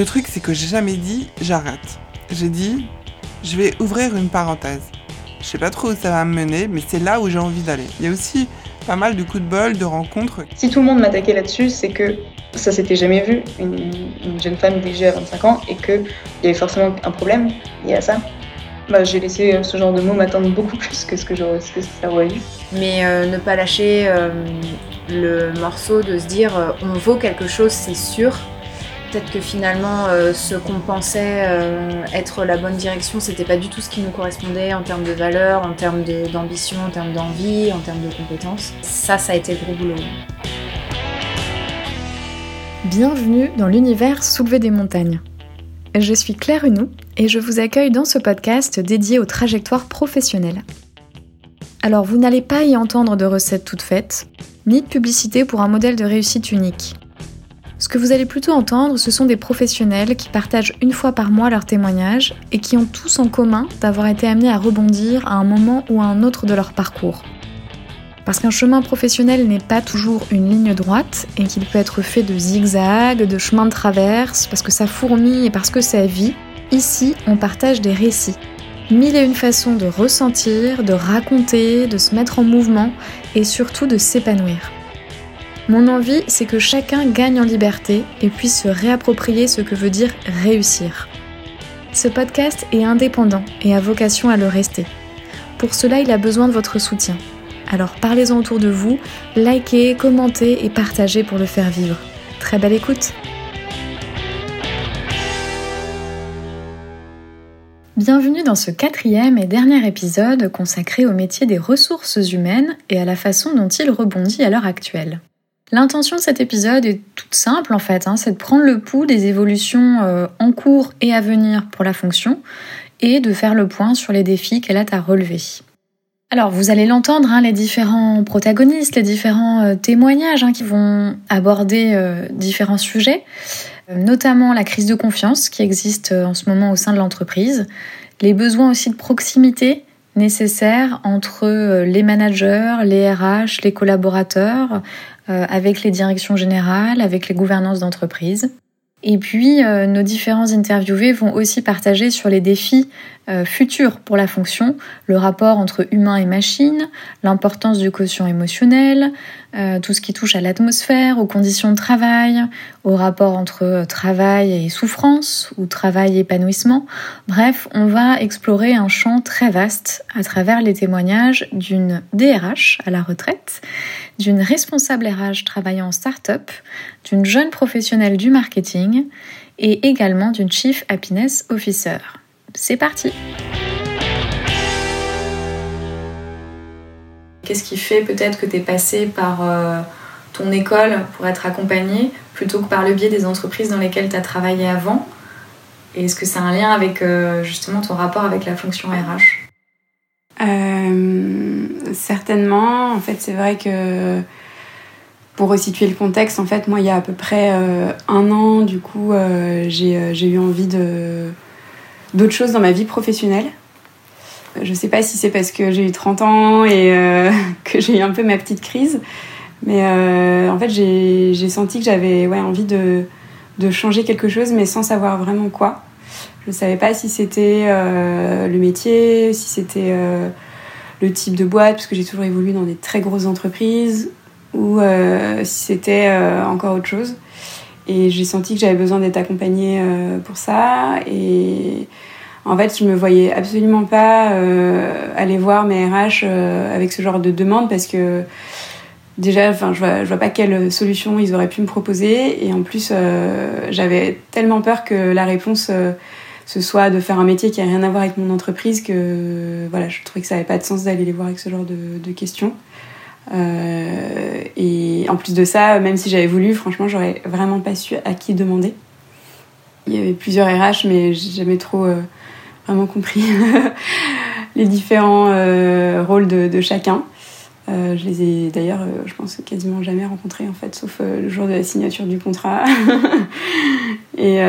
Le truc, c'est que j'ai jamais dit j'arrête. J'ai dit je vais ouvrir une parenthèse. Je sais pas trop où ça va me mener, mais c'est là où j'ai envie d'aller. Il y a aussi pas mal de coups de bol, de rencontres. Si tout le monde m'attaquait là-dessus, c'est que ça s'était jamais vu, une, jeune femme déjà à 25 ans, et qu'il y avait forcément un problème lié à ça. Bah, j'ai laissé ce genre de mots m'attendre beaucoup plus que ce que, ce que ça aurait eu. Mais euh, ne pas lâcher euh, le morceau de se dire euh, on vaut quelque chose, c'est sûr. Peut-être que finalement, ce qu'on pensait être la bonne direction, c'était pas du tout ce qui nous correspondait en termes de valeurs, en termes d'ambition, en termes d'envie, en termes de compétences. Ça, ça a été le gros boulot. Bienvenue dans l'univers Soulever des montagnes. Je suis Claire Hunou et je vous accueille dans ce podcast dédié aux trajectoires professionnelles. Alors vous n'allez pas y entendre de recettes toutes faites, ni de publicité pour un modèle de réussite unique. Ce que vous allez plutôt entendre, ce sont des professionnels qui partagent une fois par mois leurs témoignages et qui ont tous en commun d'avoir été amenés à rebondir à un moment ou à un autre de leur parcours. Parce qu'un chemin professionnel n'est pas toujours une ligne droite et qu'il peut être fait de zigzags, de chemins de traverse, parce que ça fourmille et parce que ça vit, ici on partage des récits. Mille et une façons de ressentir, de raconter, de se mettre en mouvement et surtout de s'épanouir. Mon envie, c'est que chacun gagne en liberté et puisse se réapproprier ce que veut dire réussir. Ce podcast est indépendant et a vocation à le rester. Pour cela, il a besoin de votre soutien. Alors parlez-en autour de vous, likez, commentez et partagez pour le faire vivre. Très belle écoute Bienvenue dans ce quatrième et dernier épisode consacré au métier des ressources humaines et à la façon dont il rebondit à l'heure actuelle. L'intention de cet épisode est toute simple en fait, hein, c'est de prendre le pouls des évolutions euh, en cours et à venir pour la fonction et de faire le point sur les défis qu'elle a à relever. Alors, vous allez l'entendre, hein, les différents protagonistes, les différents euh, témoignages hein, qui vont aborder euh, différents sujets, notamment la crise de confiance qui existe en ce moment au sein de l'entreprise, les besoins aussi de proximité nécessaires entre les managers, les RH, les collaborateurs, avec les directions générales, avec les gouvernances d'entreprise. Et puis, euh, nos différents interviewés vont aussi partager sur les défis euh, futurs pour la fonction, le rapport entre humain et machine, l'importance du quotient émotionnel, euh, tout ce qui touche à l'atmosphère, aux conditions de travail, au rapport entre travail et souffrance ou travail et épanouissement. Bref, on va explorer un champ très vaste à travers les témoignages d'une DRH à la retraite, d'une responsable RH travaillant en start-up, d'une jeune professionnelle du marketing et également d'une Chief Happiness Officer. C'est parti Qu'est-ce qui fait peut-être que tu es passé par euh, école pour être accompagné plutôt que par le biais des entreprises dans lesquelles tu as travaillé avant? Et est-ce que c'est un lien avec euh, justement ton rapport avec la fonction RH euh, certainement. En fait, c'est vrai que pour resituer le contexte, en fait, moi, il y a à peu près euh, un an, du coup, j'ai eu envie de d'autres choses dans ma vie professionnelle. Je sais pas si c'est parce que j'ai eu 30 ans et que j'ai eu un peu ma petite crise, mais en fait, j'ai senti que j'avais ouais, envie de, de changer quelque chose, mais sans savoir vraiment quoi. Je ne savais pas si c'était euh, le métier, si c'était euh, le type de boîte, parce que j'ai toujours évolué dans des très grosses entreprises, ou euh, si c'était encore autre chose. Et j'ai senti que j'avais besoin d'être accompagnée pour ça. Et en fait, je me voyais absolument pas aller voir mes RH avec ce genre de demande parce que déjà, enfin, je vois, vois pas quelle solution ils auraient pu me proposer. Et en plus, j'avais tellement peur que la réponse ce soit de faire un métier qui a rien à voir avec mon entreprise, que voilà, je trouvais que ça n'avait pas de sens d'aller les voir avec ce genre de, questions. Euh, et en plus de ça, même si j'avais voulu, franchement, j'aurais vraiment pas su à qui demander. Il y avait plusieurs RH, mais j'ai jamais trop euh, vraiment compris les différents euh, rôles de, chacun. Je les ai d'ailleurs, je pense, quasiment jamais rencontrés en fait, sauf le jour de la signature du contrat. et,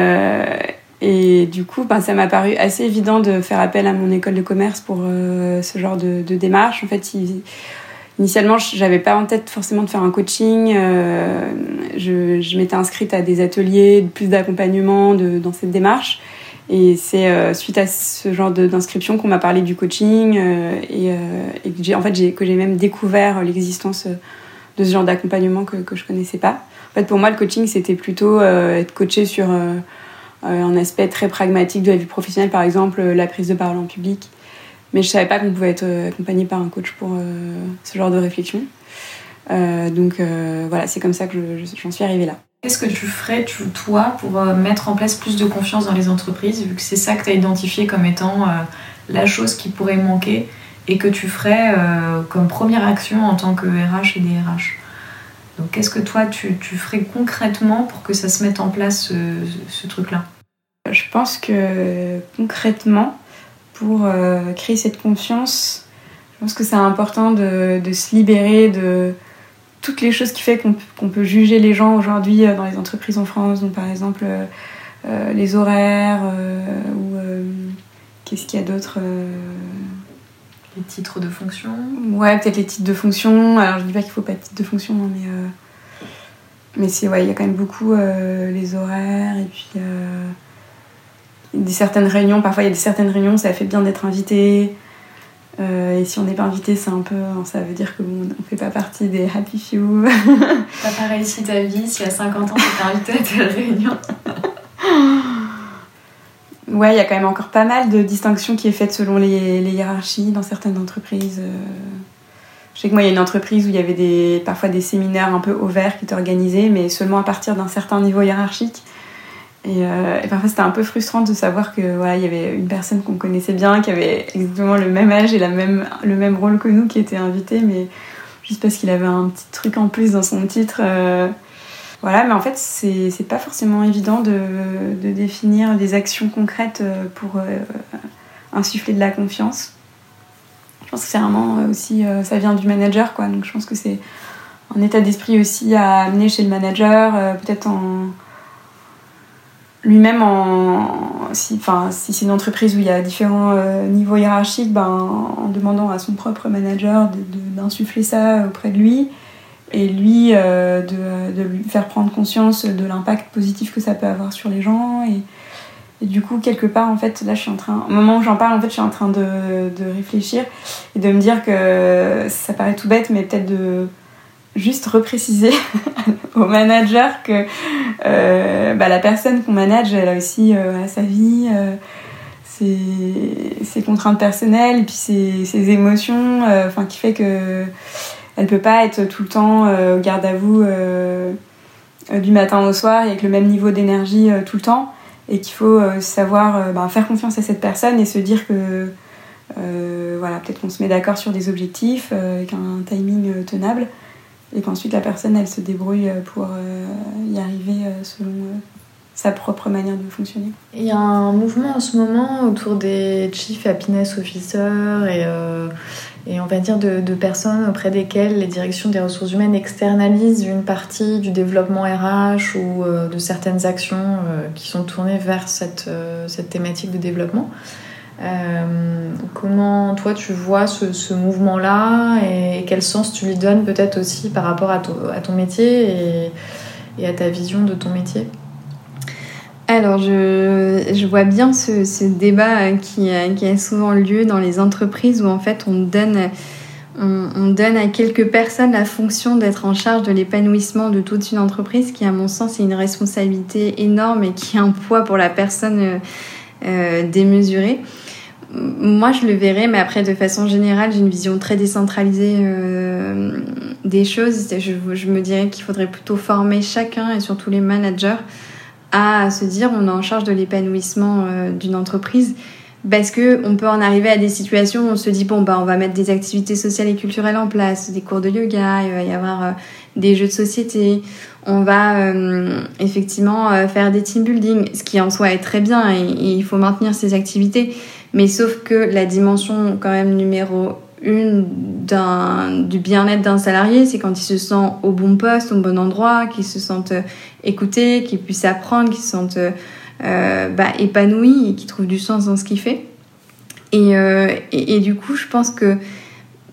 et du coup, ben, ça m'a paru assez évident de faire appel à mon école de commerce pour euh, ce genre de, démarche. En fait, ils, initialement, j'avais pas en tête forcément de faire un coaching. je m'étais inscrite à des ateliers, plus d'accompagnement dans cette démarche. Et c'est suite à ce genre d'inscription qu'on m'a parlé du coaching et, et, que j'ai en fait que j'ai même découvert l'existence de ce genre d'accompagnement que, que je connaissais pas. En fait, pour moi, le coaching, c'était plutôt être coaché sur euh, un aspect très pragmatique de la vie professionnelle, par exemple euh, la prise de parole en public. Mais je savais pas qu'on pouvait être euh, accompagné par un coach pour ce genre de réflexion. donc voilà, c'est comme ça que j'en suis arrivée là. Qu'est-ce que tu ferais, toi, pour mettre en place plus de confiance dans les entreprises, vu que c'est ça que tu as identifié comme étant la chose qui pourrait manquer et que tu ferais comme première action en tant que RH et DRH Donc qu'est-ce que toi, tu, ferais concrètement pour que ça se mette en place, ce truc-là? Je pense que concrètement, pour euh, créer cette confiance, je pense que c'est important de, se libérer de toutes les choses qui font qu'on peut juger les gens aujourd'hui euh, dans les entreprises en France, donc par exemple euh, les horaires ou qu'est-ce qu'il y a d'autre Les titres de fonction Ouais, peut-être les titres de fonction. Alors je dis pas qu'il faut pas de titres de fonction, hein, mais mais c'est ouais, il y a quand même beaucoup les horaires et puis des certaines réunions, parfois il y a des certaines réunions, ça fait bien d'être invité. Euh, et si on n'est pas invité, c'est un peu, ça veut dire que bon, on fait pas partie des happy few. T'as pas réussi ta vie si à 50 ans t'es invité à telle réunion. ouais, il y a quand même encore pas mal de distinctions qui est faite selon les, les hiérarchies dans certaines entreprises. Euh. Je sais que moi, il y a une entreprise où il y avait des, parfois des séminaires un peu ouverts qui étaient organisés, mais seulement à partir d'un certain niveau hiérarchique. Euh, et, parfois c'était un peu frustrant de savoir que voilà il y avait une personne qu'on connaissait bien qui avait exactement le même âge et la même, le même rôle que nous qui était invité mais juste parce qu'il avait un petit truc en plus dans son titre euh, voilà. Mais en fait c'est pas forcément évident de, de, définir des actions concrètes euh, pour insuffler de la confiance. Je pense que c'est vraiment aussi ça vient du manager quoi. Donc je pense que c'est un état d'esprit aussi à amener chez le manager peut-être en lui-même, si, si c'est une entreprise où il y a différents euh, niveaux hiérarchiques, ben, en demandant à son propre manager d'insuffler ça auprès de lui et lui euh, de, lui faire prendre conscience de l'impact positif que ça peut avoir sur les gens. Et, du coup, quelque part, en fait, là, je suis en train, au moment où j'en parle, en fait, je suis en train de, de réfléchir et de me dire que ça paraît tout bête, mais peut-être de juste repréciser au manager que euh, bah, la personne qu'on manage, elle a aussi euh, sa vie, euh, ses, contraintes personnelles, et puis ses, émotions, qui fait que elle peut pas être tout le temps au garde à vous du matin au soir avec le même niveau d'énergie tout le temps, et qu'il faut savoir bah, faire confiance à cette personne et se dire que voilà, peut-être qu'on se met d'accord sur des objectifs avec un timing tenable et qu'ensuite la personne elle se débrouille euh, pour euh, y arriver euh, selon sa propre manière de fonctionner. Il y a un mouvement en ce moment autour des Chief Happiness Officers et, et on va dire de, personnes auprès desquelles les directions des ressources humaines externalisent une partie du développement RH ou de certaines actions qui sont tournées vers cette, cette thématique de développement. Euh, comment toi tu vois ce, mouvement-là et, quel sens tu lui donnes peut-être aussi par rapport à, ton métier et, à ta vision de ton métier? Alors, je, vois bien ce, débat qui, qui, a souvent lieu dans les entreprises où en fait on donne, on, donne à quelques personnes la fonction d'être en charge de l'épanouissement de toute une entreprise, qui à mon sens est une responsabilité énorme et qui a un poids pour la personne euh, démesuré moi, je le verrais, mais après, de façon générale, j'ai une vision très décentralisée euh, des choses. Je, je me dirais qu'il faudrait plutôt former chacun et surtout les managers à se dire on est en charge de l'épanouissement euh, d'une entreprise parce que on peut en arriver à des situations où on se dit bon bah on va mettre des activités sociales et culturelles en place, des cours de yoga, il va y avoir euh, des jeux de société, on va effectivement faire des team building, ce qui en soi est très bien et il faut maintenir ces activités. Mais sauf que la dimension quand même numéro une du bien-être d'un salarié, c'est quand il se sent au bon poste, au bon endroit, qu'il se sente euh, écouté, qu'il puisse apprendre, qu'il se sente euh, bah, épanoui et qu'il trouve du sens dans ce qu'il fait. Et, euh, et, du coup, je pense que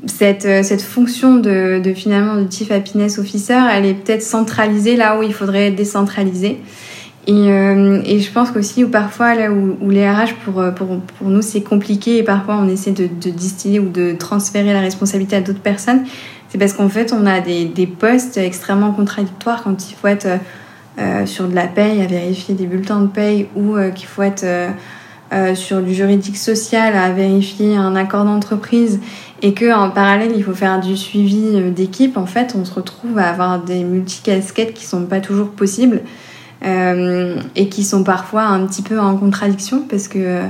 cette, cette fonction de, de finalement de Chief Happiness Officer, elle est peut-être centralisée là où il faudrait décentraliser. Et, euh, et je pense qu'aussi, ou parfois, là où, les RH, pour, pour, pour nous, c'est compliqué et parfois on essaie de, distiller ou de transférer la responsabilité à d'autres personnes, c'est parce qu'en fait, on a des, des postes extrêmement contradictoires quand il faut être euh, sur de la paye, à vérifier des bulletins de paye ou euh, qu'il faut être euh, euh, sur du juridique social, à vérifier un accord d'entreprise et que en parallèle il faut faire du suivi d'équipe, en fait on se retrouve à avoir des multicasquettes qui sont pas toujours possibles euh, et qui sont parfois un petit peu en contradiction parce que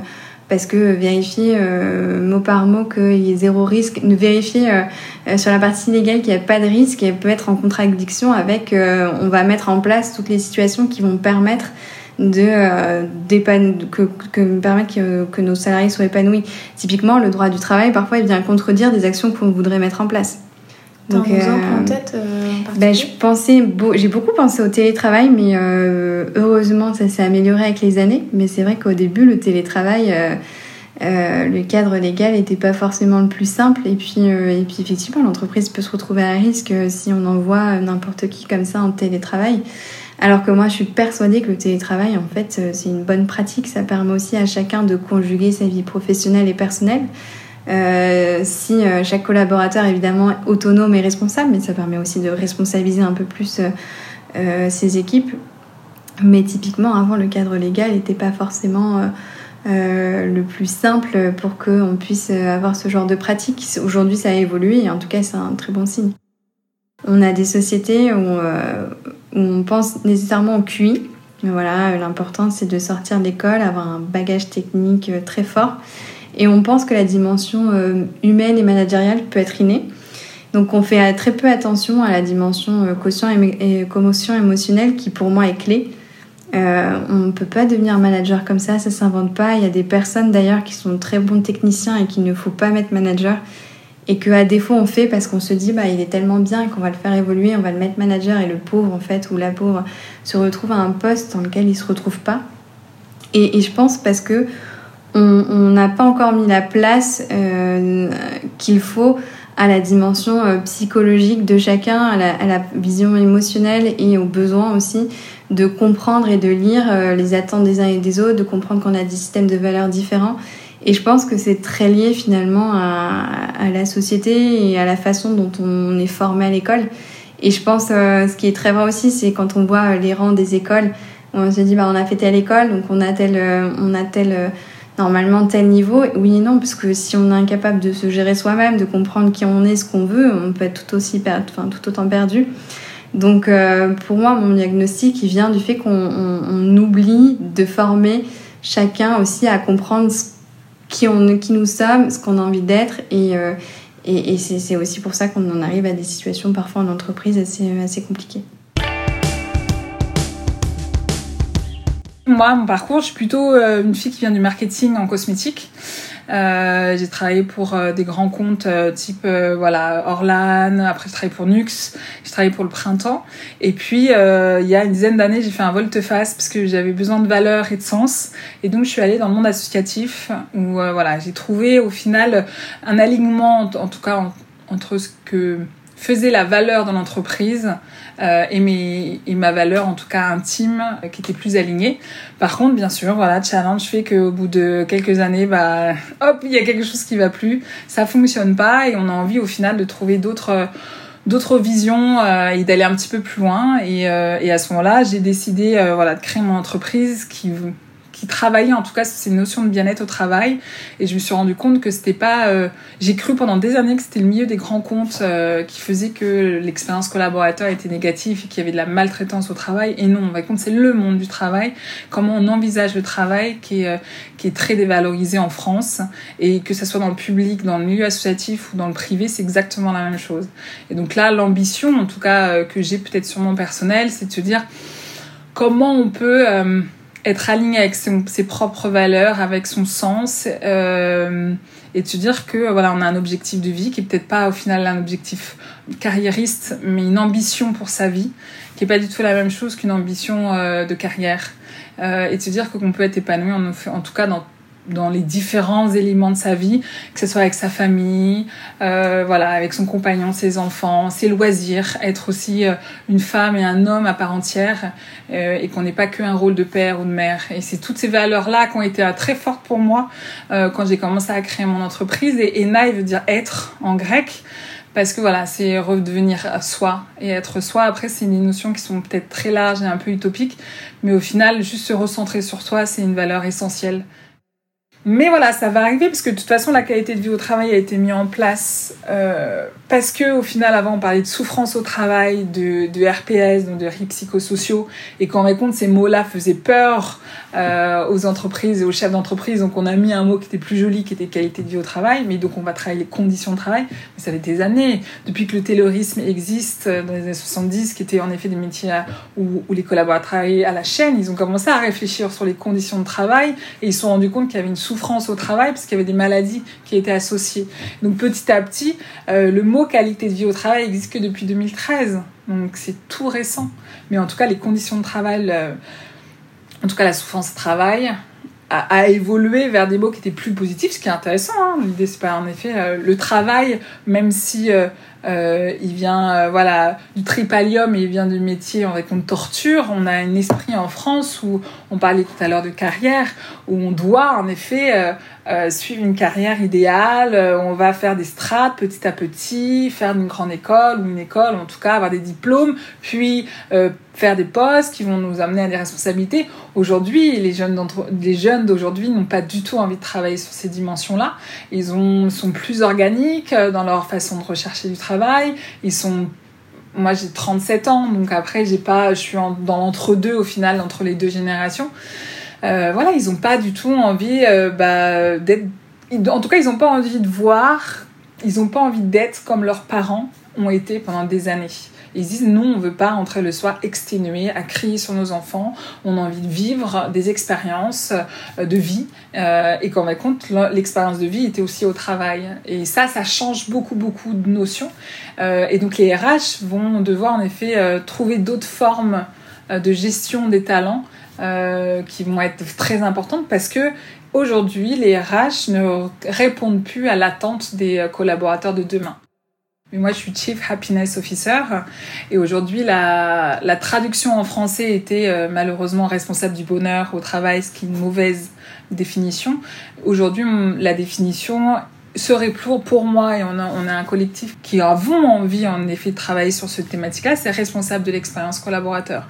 parce que vérifier euh, mot par mot qu'il y ait zéro risque, vérifier euh, sur la partie légale qu'il n'y a pas de risque, peut être en contradiction avec euh, on va mettre en place toutes les situations qui vont permettre de euh, que, que permettre que, que, nos salariés soient épanouis. Typiquement, le droit du travail, parfois, il vient contredire des actions qu'on voudrait mettre en place. Donc, un exemple en tête ben, je pensais, j'ai beaucoup pensé au télétravail, mais euh, heureusement ça s'est amélioré avec les années. Mais c'est vrai qu'au début, le télétravail, euh, euh, le cadre légal n'était pas forcément le plus simple. Et puis, et puis effectivement, l'entreprise peut se retrouver à risque si on envoie n'importe qui comme ça en télétravail. Alors que moi, je suis persuadée que le télétravail, en fait, c'est une bonne pratique. Ça permet aussi à chacun de conjuguer sa vie professionnelle et personnelle. Euh, si euh, chaque collaborateur évidemment autonome et responsable, mais ça permet aussi de responsabiliser un peu plus euh, ses équipes. Mais typiquement, avant, le cadre légal n'était pas forcément le plus simple pour qu'on puisse avoir ce genre de pratique. Aujourd'hui, ça a évolué et en tout cas, c'est un très bon signe. On a des sociétés où, où on pense nécessairement au QI. Voilà, l'important c'est de sortir de l'école, avoir un bagage technique très fort et on pense que la dimension euh, humaine et managériale peut être innée. Donc on fait très peu attention à la dimension euh, quotient et, commotion émotionnelle qui pour moi est clé. Euh, on ne peut pas devenir manager comme ça, ça s'invente pas. Il y a des personnes d'ailleurs qui sont très bons techniciens et qu'il ne faut pas mettre manager et qu'à défaut on fait parce qu'on se dit bah il est tellement bien qu'on va le faire évoluer, on va le mettre manager et le pauvre en fait ou la pauvre se retrouve à un poste dans lequel il se retrouve pas. Et je pense parce que on n'a pas encore mis la place euh, qu'il faut à la dimension euh, psychologique de chacun, à la, vision émotionnelle et aux besoins aussi de comprendre et de lire euh, les attentes des uns et des autres, de comprendre qu'on a des systèmes de valeurs différents. Et je pense que c'est très lié finalement à, la société et à la façon dont on est formé à l'école. Et je pense, ce qui est très vrai aussi, c'est quand on voit les rangs des écoles, on se dit, bah, on a fait telle école, donc on a tel, on a tel normalement tel niveau Oui et non, parce que si on est incapable de se gérer soi-même, de comprendre qui on est, ce qu'on veut, on peut être tout, aussi enfin, tout autant perdu. Donc euh, pour moi, mon diagnostic, il vient du fait qu'on oublie de former chacun aussi à comprendre qui, on, qui nous sommes, ce qu'on a envie d'être. Et, euh, c'est aussi pour ça qu'on en arrive à des situations parfois en entreprise assez compliquées. Moi, mon parcours, je suis plutôt euh, une fille qui vient du marketing en cosmétique. Euh, j'ai travaillé pour euh, des grands comptes type voilà Orlan, après je travaillé pour Nux, j'ai travaillé pour le Printemps. Et puis il y a une dizaine d'années, j'ai fait un volte-face parce que j'avais besoin de valeur et de sens. Et donc je suis allée dans le monde associatif où voilà j'ai trouvé au final un alignement, en, tout cas entre ce que faisait la valeur dans l'entreprise euh, et, mes, et ma valeur en tout cas intime qui était plus alignée. Par contre, bien sûr, voilà, challenge fait qu'au bout de quelques années, bah, hop, il y a quelque chose qui va plus, ça fonctionne pas et on a envie au final de trouver d'autres d'autres visions euh, et d'aller un petit peu plus loin. Et, euh, et à ce moment-là, j'ai décidé euh, voilà, de créer mon entreprise qui qui travaillait en tout cas ces notions de bien-être au travail. Et je me suis rendu compte que c'était pas euh, j'ai cru pendant des années que c'était le milieu des grands comptes euh, qui faisait que l'expérience collaborateur était négative et qu'il y avait de la maltraitance au travail. Et non on va compte c'est le monde du travail comment on envisage le travail qui est euh, qui est très dévalorisé en France. Et que ce soit dans le public dans le milieu associatif ou dans le privé c'est exactement la même chose. Et donc là l'ambition en tout cas que j'ai peut-être sur mon personnel c'est de se dire comment on peut être aligné avec ses, propres valeurs, avec son sens, euh, et de se dire que voilà, on a un objectif de vie qui est peut-être pas au final un objectif carriériste, mais une ambition pour sa vie, qui est pas du tout la même chose qu'une ambition euh, de carrière, euh, et de se dire qu'on peut être épanoui en, en tout cas dans dans les différents éléments de sa vie, que ce soit avec sa famille, euh, voilà, avec son compagnon, ses enfants, ses loisirs, être aussi euh, une femme et un homme à part entière, euh, et qu'on n'ait pas qu'un rôle de père ou de mère. Et c'est toutes ces valeurs-là qui ont été euh, très fortes pour moi euh, quand j'ai commencé à créer mon entreprise. Et Enai veut dire être en grec. Parce que voilà, c'est redevenir soi. Et être soi, après, c'est des notions qui sont peut-être très larges et un peu utopiques. Mais au final, juste se recentrer sur soi, c'est une valeur essentielle. Mais voilà, ça va arriver parce que de toute façon, la qualité de vie au travail a été mise en place euh, parce que au final, avant, on parlait de souffrance au travail, de, de RPS, donc de risques psychosociaux, et qu'on compte, ces mots-là faisaient peur euh, aux entreprises et aux chefs d'entreprise. Donc, on a mis un mot qui était plus joli, qui était qualité de vie au travail. Mais donc, on va travailler les conditions de travail. Mais ça fait des années depuis que le taylorisme existe euh, dans les années 70, qui était en effet des métiers où, où les collaborateurs travaillaient à la chaîne. Ils ont commencé à réfléchir sur les conditions de travail et ils se sont rendus compte qu'il y avait une souffrance au travail parce qu'il y avait des maladies qui étaient associées. Donc, petit à petit, euh, le mot qualité de vie au travail existe que depuis 2013. Donc, c'est tout récent. Mais en tout cas, les conditions de travail. Euh, en tout cas la souffrance travail, a, évolué vers des mots qui étaient plus positifs, ce qui est intéressant. Hein. L'idée, c'est pas en effet euh, le travail, même si euh, euh, il vient voilà du tripalium et il vient du métier avec une torture. On a un esprit en France où on parlait tout à l'heure de carrière, où on doit en effet suivre une carrière idéale. on va faire des strates petit à petit, faire une grande école ou une école, en tout cas avoir des diplômes, puis faire des postes qui vont nous amener à des responsabilités. Aujourd'hui, les jeunes, d'aujourd'hui n'ont pas du tout envie de travailler sur ces dimensions-là. Ils ont, sont plus organiques dans leur façon de rechercher du travail. Ils sont moi j'ai 37 ans donc après j'ai pas je suis en, dans l'entre-deux au final entre les deux générations euh, voilà ils ont pas du tout envie euh, bah, d'être en tout cas ils ont pas envie de voir ils ont pas envie d'être comme leurs parents ont été pendant des années ils disent non, on veut pas rentrer le soir exténué à crier sur nos enfants. On a envie de vivre des expériences euh, de vie euh, et qu'en compte, l'expérience de vie était aussi au travail. Et ça, ça change beaucoup, beaucoup de notions. Euh, et donc les RH vont devoir en effet euh, trouver d'autres formes euh, de gestion des talents euh, qui vont être très importantes parce que aujourd'hui, les RH ne répondent plus à l'attente des collaborateurs de demain. Mais moi, je suis Chief Happiness Officer et aujourd'hui, la, la, traduction en français était euh, malheureusement responsable du bonheur au travail, ce qui est une mauvaise définition. Aujourd'hui, la définition serait pour, pour moi, et on a, on a un collectif qui avons envie en effet de travailler sur cette thématique-là, c'est responsable de l'expérience collaborateur.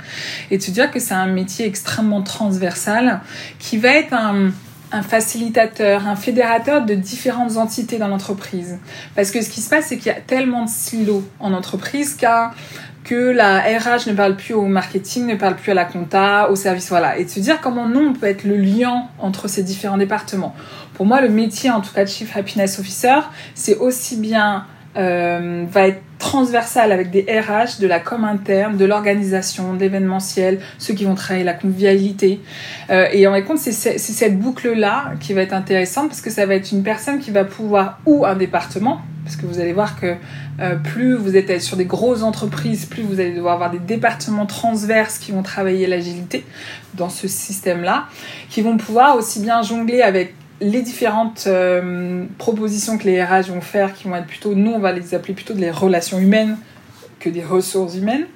Et de se dire que c'est un métier extrêmement transversal qui va être un un facilitateur, un fédérateur de différentes entités dans l'entreprise. Parce que ce qui se passe, c'est qu'il y a tellement de silos en entreprise qu'à que la RH ne parle plus au marketing, ne parle plus à la compta, au service, voilà. Et de se dire comment nous, on peut être le lien entre ces différents départements. Pour moi, le métier, en tout cas de Chief Happiness Officer, c'est aussi bien euh, va être transversal avec des RH, de la com interne, de l'organisation, de l'événementiel, ceux qui vont travailler la convivialité. Euh, et en compte, c'est cette boucle-là qui va être intéressante parce que ça va être une personne qui va pouvoir, ou un département, parce que vous allez voir que euh, plus vous êtes sur des grosses entreprises, plus vous allez devoir avoir des départements transverses qui vont travailler l'agilité dans ce système-là, qui vont pouvoir aussi bien jongler avec les différentes euh, propositions que les RH vont faire, qui vont être plutôt, nous on va les appeler plutôt des relations humaines que des ressources humaines,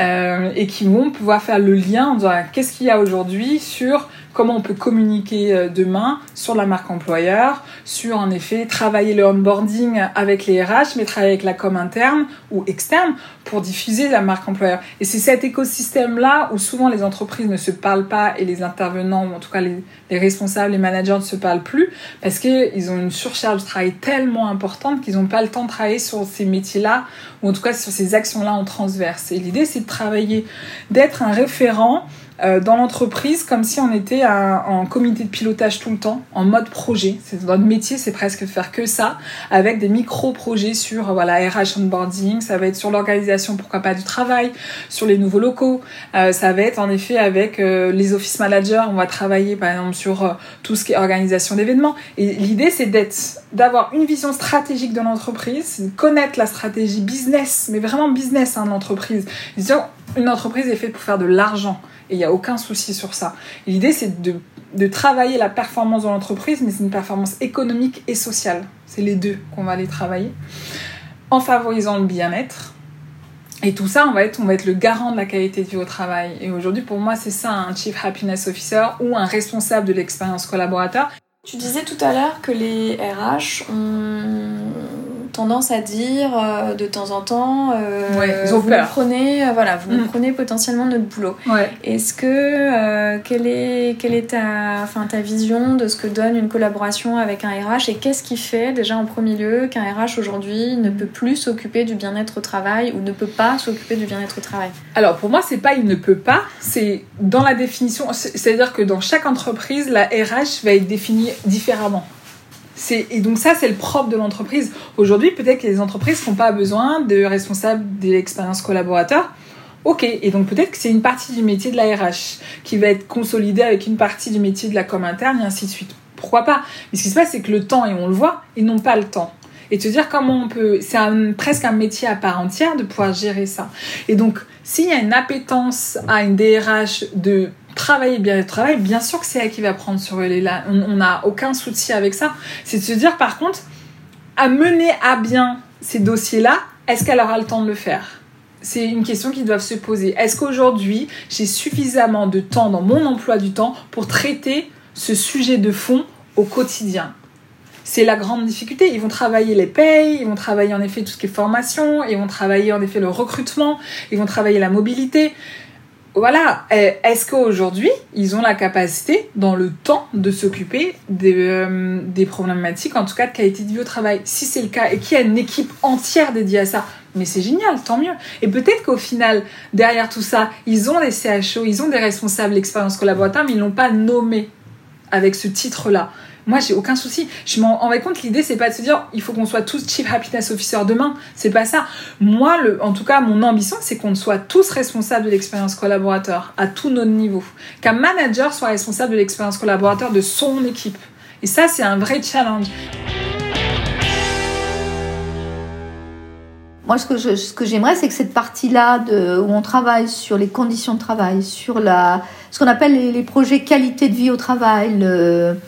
euh, et qui vont pouvoir faire le lien en disant qu'est-ce qu'il y a aujourd'hui sur comment on peut communiquer euh, demain sur la marque employeur, sur en effet travailler le onboarding avec les RH, mais travailler avec la com interne ou externe pour diffuser la marque employeur. Et c'est cet écosystème-là où souvent les entreprises ne se parlent pas et les intervenants, ou en tout cas les, les responsables, les managers ne se parlent plus parce qu'ils ont une surcharge de travail tellement importante qu'ils n'ont pas le temps de travailler sur ces métiers-là ou en tout cas sur ces actions-là en transverse. Et l'idée, c'est de travailler, d'être un référent euh, dans l'entreprise comme si on était un, en comité de pilotage tout le temps, en mode projet. C'est notre métier, c'est presque faire que ça, avec des micro-projets sur voilà RH onboarding, ça va être sur l'organisation, pourquoi pas du travail, sur les nouveaux locaux, euh, ça va être en effet avec euh, les office managers, on va travailler par exemple sur euh, tout ce qui est organisation d'événements. Et l'idée c'est d'être, d'avoir une vision stratégique de l'entreprise, connaître la stratégie business, mais vraiment business hein, de l'entreprise. Une entreprise est faite pour faire de l'argent et il n'y a aucun souci sur ça. L'idée, c'est de, de, travailler la performance de l'entreprise, mais c'est une performance économique et sociale. C'est les deux qu'on va aller travailler en favorisant le bien-être. Et tout ça, on va, être, on va être le garant de la qualité de vie au travail. Et aujourd'hui, pour moi, c'est ça un Chief Happiness Officer ou un responsable de l'expérience collaborateur. Tu disais tout à l'heure que les RH ont tendance à dire euh, de temps en temps euh, vous prenez euh, voilà vous mm. prenez potentiellement notre boulot. Est-ce que quelle est quelle est ta enfin ta vision de ce que donne une collaboration avec un RH et qu'est-ce qui fait déjà en premier lieu qu'un RH aujourd'hui ne peut plus s'occuper du bien-être au travail ou ne peut pas s'occuper du bien-être au travail? Alors pour moi c'est pas il ne peut pas c'est dans la définition c'est-à-dire que dans chaque entreprise la RH va être définie différemment et donc ça, c'est le propre de l'entreprise. Aujourd'hui, peut-être que les entreprises n'ont pas besoin de responsables de l'expérience collaborateur. Ok, et donc peut-être que c'est une partie du métier de la RH qui va être consolidée avec une partie du métier de la com interne et ainsi de suite. Pourquoi pas? Mais ce qui se passe, c'est que le temps, et on le voit, ils n'ont pas le temps. Et te dire comment on peut... C'est presque un métier à part entière de pouvoir gérer ça. Et donc, s'il y a une appétence à une DRH de travailler bien le travail, bien sûr que c'est elle qui va prendre sur elle. On n'a aucun souci avec ça. C'est de se dire, par contre, à mener à bien ces dossiers-là, est-ce qu'elle aura le temps de le faire? C'est une question qu'ils doivent se poser. Est-ce qu'aujourd'hui, j'ai suffisamment de temps dans mon emploi du temps pour traiter ce sujet de fond au quotidien? C'est la grande difficulté. Ils vont travailler les payes, ils vont travailler en effet tout ce qui est formation, ils vont travailler en effet le recrutement, ils vont travailler la mobilité voilà, eh, est-ce qu'aujourd'hui, ils ont la capacité, dans le temps, de s'occuper euh, des, problématiques, en tout cas de qualité de vie au travail? Si c'est le cas, et qu'il y a une équipe entière dédiée à ça, mais c'est génial, tant mieux. Et peut-être qu'au final, derrière tout ça, ils ont des CHO, ils ont des responsables d'expérience collaborateur, mais ils ne l'ont pas nommé avec ce titre-là. Moi, j'ai aucun souci. Je m'en rends compte, l'idée, c'est pas de se dire, il faut qu'on soit tous Chief Happiness Officer demain. C'est pas ça. Moi, en tout cas, mon ambition, c'est qu'on soit tous responsables de l'expérience collaborateur à tous nos niveaux. Qu'un manager soit responsable de l'expérience collaborateur de son équipe. Et ça, c'est un vrai challenge. Moi, ce que, ce que j'aimerais, c'est que cette partie-là où on travaille sur les conditions de travail, sur la, ce qu'on appelle les, les, projets qualité de vie au travail, le,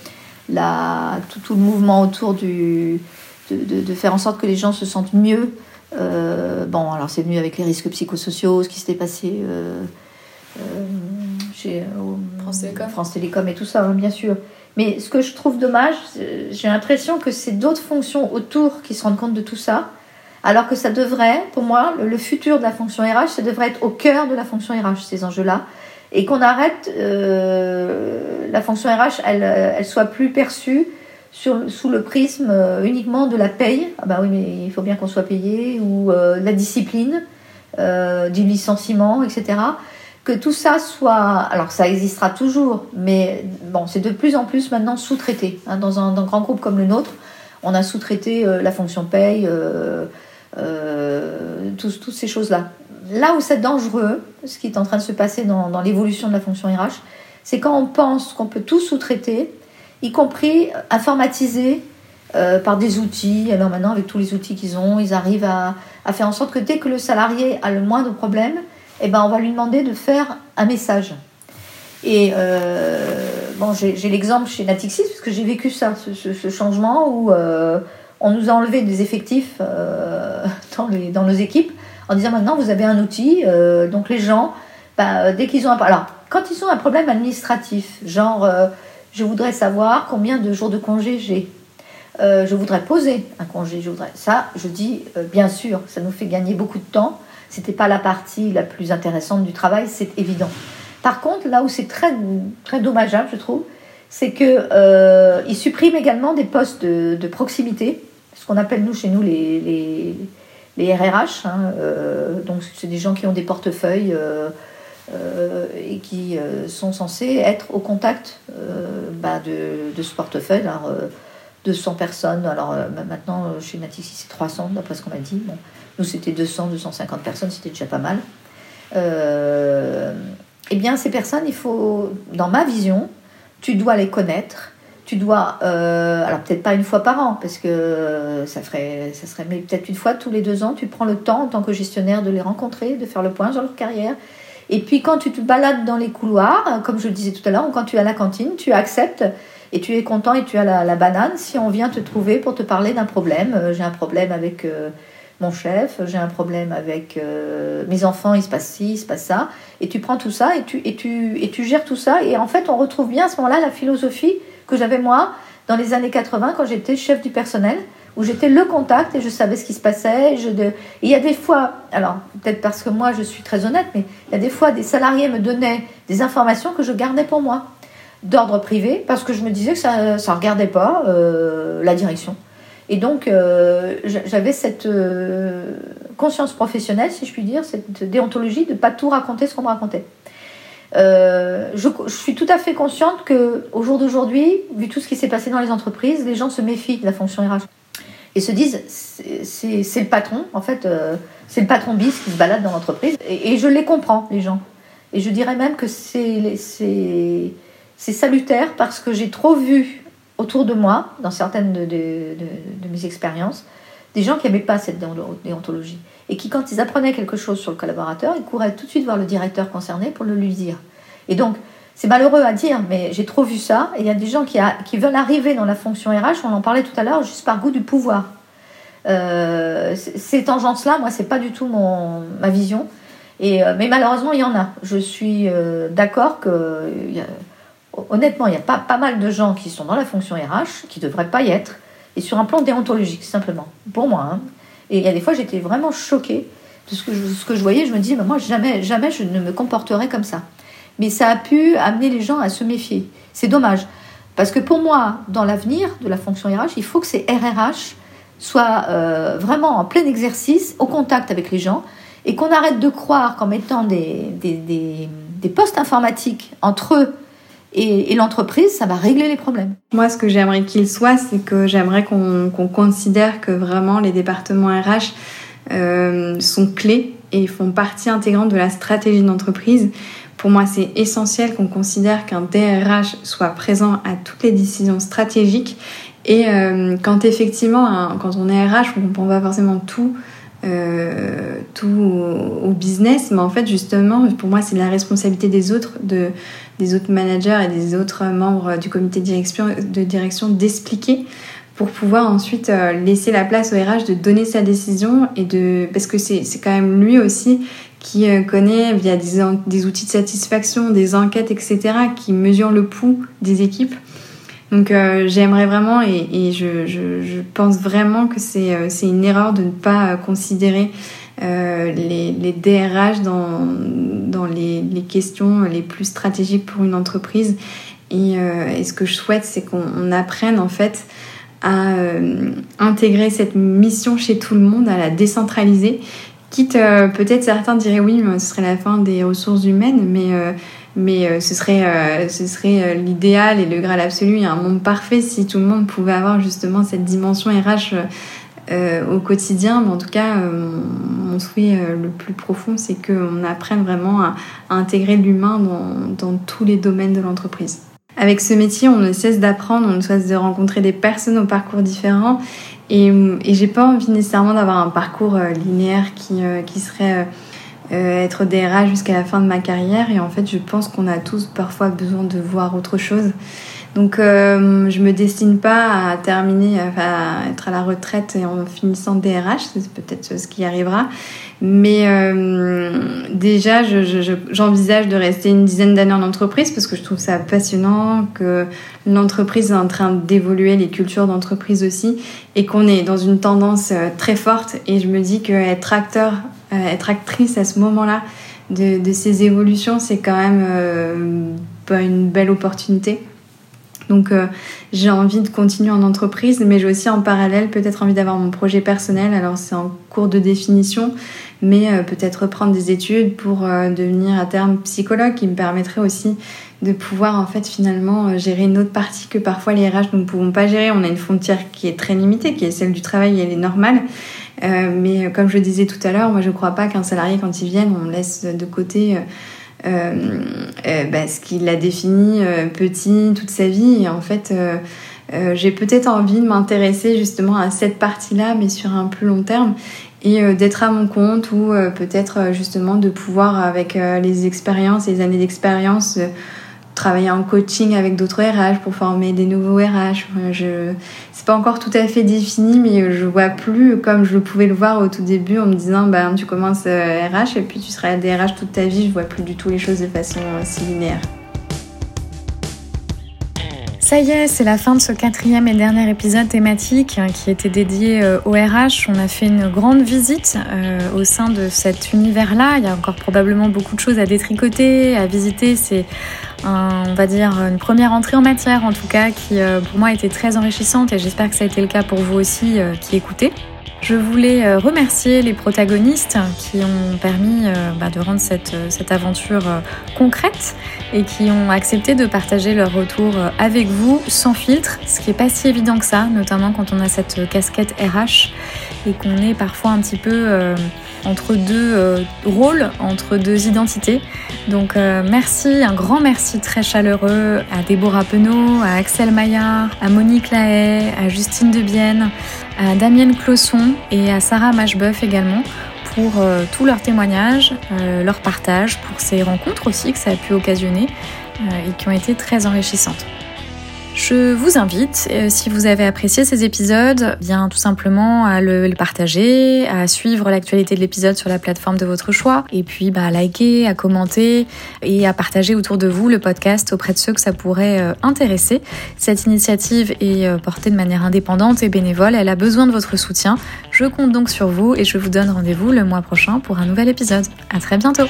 la, tout, le mouvement autour du, de, faire en sorte que les gens se sentent mieux. Euh, bon, alors c'est venu avec les risques psychosociaux, ce qui s'était passé euh, euh, chez France, Télécom. France Télécom et tout ça, hein, bien sûr. Mais ce que je trouve dommage, j'ai l'impression que c'est d'autres fonctions autour qui se rendent compte de tout ça, alors que ça devrait, pour moi, le, le futur de la fonction RH, ça devrait être au cœur de la fonction RH, ces enjeux-là et qu'on arrête euh, la fonction RH, elle, elle soit plus perçue sous le prisme euh, uniquement de la paye. Ah bah oui, mais il faut bien qu'on soit payé, ou euh, la discipline, du licenciement, etc. Que tout ça soit. Alors ça existera toujours, mais bon, c'est de plus en plus maintenant sous-traité. Hein, dans, un, grand groupe comme le nôtre, on a sous-traité la fonction paye, toutes ces choses-là là où c'est dangereux, ce qui est en train de se passer dans, l'évolution de la fonction RH, c'est quand on pense qu'on peut tout sous-traiter, y compris informatiser euh, par des outils. Alors maintenant, avec tous les outils qu'ils ont, ils arrivent à, faire en sorte que dès que le salarié a le moindre problème, eh ben, on va lui demander de faire un message. Et euh, bon, j'ai l'exemple chez Natixis, parce que j'ai vécu ça, ce, changement où euh, on nous a enlevé des effectifs dans nos équipes en disant maintenant vous avez un outil, euh, donc les gens, bah, euh, dès qu'ils ont un... Alors, quand ils ont un problème administratif, genre euh, je voudrais savoir combien de jours de congé j'ai, je voudrais poser un congé, je voudrais... Ça, je dis bien sûr, ça nous fait gagner beaucoup de temps. C'était pas la partie la plus intéressante du travail, c'est évident. Par contre, là où c'est très, très dommageable, je trouve, c'est que ils suppriment également des postes de, proximité, ce qu'on appelle nous chez nous les RRH. Hein, euh, donc, c'est des gens qui ont des portefeuilles euh, euh, et qui sont censés être au contact bah, de, ce portefeuille. Alors, 200 personnes. Alors maintenant, chez Natixi, c'est 300, d'après ce qu'on m'a dit. Nous, c'était 200, 250 personnes, c'était déjà pas mal. eh bien, ces personnes, il faut, dans ma vision, tu dois les connaître, tu dois, euh, alors peut-être pas une fois par an, parce que ça ferait, ça serait, mais peut-être une fois tous les deux ans, tu prends le temps en tant que gestionnaire de les rencontrer, de faire le point sur leur carrière. Et puis quand tu te balades dans les couloirs, comme je le disais tout à l'heure, ou quand tu es à la cantine, tu acceptes et tu es content et tu as la, banane si on vient te trouver pour te parler d'un problème. Euh, j'ai un problème avec euh, mon chef, j'ai un problème avec mes enfants, il se passe ci, il se passe ça. Et tu prends tout ça et tu, et tu, et tu gères tout ça. Et en fait, on retrouve bien à ce moment-là la philosophie que j'avais moi dans les années 80 quand j'étais chef du personnel, où j'étais le contact et je savais ce qui se passait. Je il y a des fois, alors peut-être parce que moi je suis très honnête, mais il y a des fois des salariés me donnaient des informations que je gardais pour moi, d'ordre privé, parce que je me disais que ça ne regardait pas euh, la direction. Et donc euh, j'avais cette euh, conscience professionnelle, si je puis dire, cette déontologie de ne pas tout raconter ce qu'on me racontait. Euh, je, suis tout à fait consciente que au jour d'aujourd'hui, vu tout ce qui s'est passé dans les entreprises, les gens se méfient de la fonction RH et se disent c'est le patron, en fait, euh, c'est le patron bis qui se balade dans l'entreprise. Et, je les comprends, les gens. Et je dirais même que c'est salutaire parce que j'ai trop vu autour de moi, dans certaines de, de mes expériences, des gens qui n'aimaient pas cette déontologie et qui, quand ils apprenaient quelque chose sur le collaborateur, ils couraient tout de suite voir le directeur concerné pour le lui dire. Et donc, c'est malheureux à dire, mais j'ai trop vu ça. Et il y a des gens qui, qui, veulent arriver dans la fonction RH, on en parlait tout à l'heure, juste par goût du pouvoir. Euh, ces tendances-là, moi, c'est pas du tout mon, ma vision. Euh, mais malheureusement, il y en a. Je suis euh, d'accord que, honnêtement, il y a pas, pas mal de gens qui sont dans la fonction RH, qui ne devraient pas y être, et sur un plan déontologique, simplement. Pour moi. Hein. Et il y a des fois, j'étais vraiment choquée de ce que je, ce que je voyais. Je me dis, moi, jamais, jamais je ne me comporterai comme ça. Mais ça a pu amener les gens à se méfier. C'est dommage. Parce que pour moi, dans l'avenir de la fonction RH, il faut que ces RRH soient euh, vraiment en plein exercice, au contact avec les gens, et qu'on arrête de croire qu'en mettant des, des postes informatiques entre eux et, l'entreprise, ça va régler les problèmes. Moi, ce que j'aimerais qu'il soit, c'est que j'aimerais qu'on considère que vraiment les départements RH euh, sont clés et font partie intégrante de la stratégie d'entreprise. Pour moi, c'est essentiel qu'on considère qu'un DRH soit présent à toutes les décisions stratégiques. Et euh, quand effectivement, quand on est RH, on comprend pas forcément tout euh, tout au, business, mais en fait justement pour moi c'est la responsabilité des autres, de, des autres managers et des autres membres du comité de direction, de direction d'expliquer pour pouvoir ensuite euh, laisser la place au RH de donner sa décision et de parce que c'est quand même lui aussi qui euh, connaît via des, des outils de satisfaction, des enquêtes, etc., qui mesure le pouls des équipes. Donc euh, j'aimerais vraiment et, je, je, pense vraiment que c'est une erreur de ne pas considérer euh, les, les, DRH dans, dans les, questions les plus stratégiques pour une entreprise. Et, et ce que je souhaite, c'est qu'on apprenne en fait à intégrer cette mission chez tout le monde, à la décentraliser. Quitte, peut-être certains diraient oui, ce serait la fin des ressources humaines, mais mais euh, ce serait, euh, serait euh, l'idéal et le graal absolu et un monde parfait si tout le monde pouvait avoir justement cette dimension RH au quotidien. Mais en tout cas, mon souhait le plus profond, c'est qu'on apprenne vraiment à, intégrer l'humain dans, tous les domaines de l'entreprise. Avec ce métier, on ne cesse d'apprendre, on ne cesse de rencontrer des personnes au parcours différents. Et, j'ai pas envie nécessairement d'avoir un parcours linéaire qui, serait euh, être DRH jusqu'à la fin de ma carrière. Et en fait, je pense qu'on a tous parfois besoin de voir autre chose. Donc, euh, je me destine pas à terminer, à être à la retraite et en finissant DRH. C'est peut-être ce qui arrivera. Mais euh, déjà, j'envisage de rester une dizaine d'années en entreprise parce que je trouve ça passionnant, que l'entreprise est en train d'évoluer, les cultures d'entreprise aussi, et qu'on est dans une tendance euh, très forte. Et je me dis qu'être acteur euh, être actrice à ce moment-là de, ces évolutions, c'est quand même euh, une belle opportunité. Donc euh, j'ai envie de continuer en entreprise, mais j'ai aussi en parallèle peut-être envie d'avoir mon projet personnel. Alors c'est en cours de définition, mais peut-être reprendre des études pour devenir à terme psychologue, qui me permettrait aussi de pouvoir en fait finalement gérer une autre partie que parfois les RH nous ne pouvons pas gérer. On a une frontière qui est très limitée, qui est celle du travail, et elle est normale. Euh, mais comme je disais tout à l'heure, moi je ne crois pas qu'un salarié, quand il vient, on laisse de côté bah, ce qui l'a défini petit toute sa vie. Et en fait, j'ai peut-être envie de m'intéresser justement à cette partie-là, mais sur un plus long terme et d'être à mon compte ou peut-être justement de pouvoir avec les expériences, les années d'expérience, travailler en coaching avec d'autres RH pour former des nouveaux RH. Je c'est pas encore tout à fait défini, mais je vois plus comme je pouvais le voir au tout début en me disant bah tu commences RH euh, et puis tu seras DRH toute ta vie. Je vois plus du tout les choses de façon euh, si linéaire. Ça y est, c'est la fin de ce quatrième et dernier épisode thématique hein, qui était dédié euh, au RH. On a fait une grande visite au sein de cet univers-là. Il y a encore probablement beaucoup de choses à détricoter, à visiter. C'est on va dire une première entrée en matière en tout cas qui euh, pour moi a été très enrichissante et j'espère que ça a été le cas pour vous aussi euh, qui écoutez. Je voulais euh, remercier les protagonistes qui ont permis bah, de rendre cette, cette aventure concrète et qui ont accepté de partager leur retour avec vous sans filtre, ce qui n'est pas si évident que ça, notamment quand on a cette casquette RH et qu'on est parfois un petit peu entre deux euh, rôles, entre deux identités. Donc euh, merci, un grand merci très chaleureux à Déborah Penaud, à Axel Maillard, à Monique Lahaye, à Justine Debienne, à Damienne Closson et à Sarah Machbeuf également pour euh, tous leurs témoignages, leur partage, pour ces rencontres aussi que ça a pu occasionner et qui ont été très enrichissantes. Je vous invite, euh, si vous avez apprécié ces épisodes, bien tout simplement à le, partager, à suivre l'actualité de l'épisode sur la plateforme de votre choix, et puis bah, à liker, à commenter et à partager autour de vous le podcast auprès de ceux que ça pourrait euh, intéresser. Cette initiative est euh, portée de manière indépendante et bénévole, elle a besoin de votre soutien. Je compte donc sur vous et je vous donne rendez-vous le mois prochain pour un nouvel épisode. À très bientôt!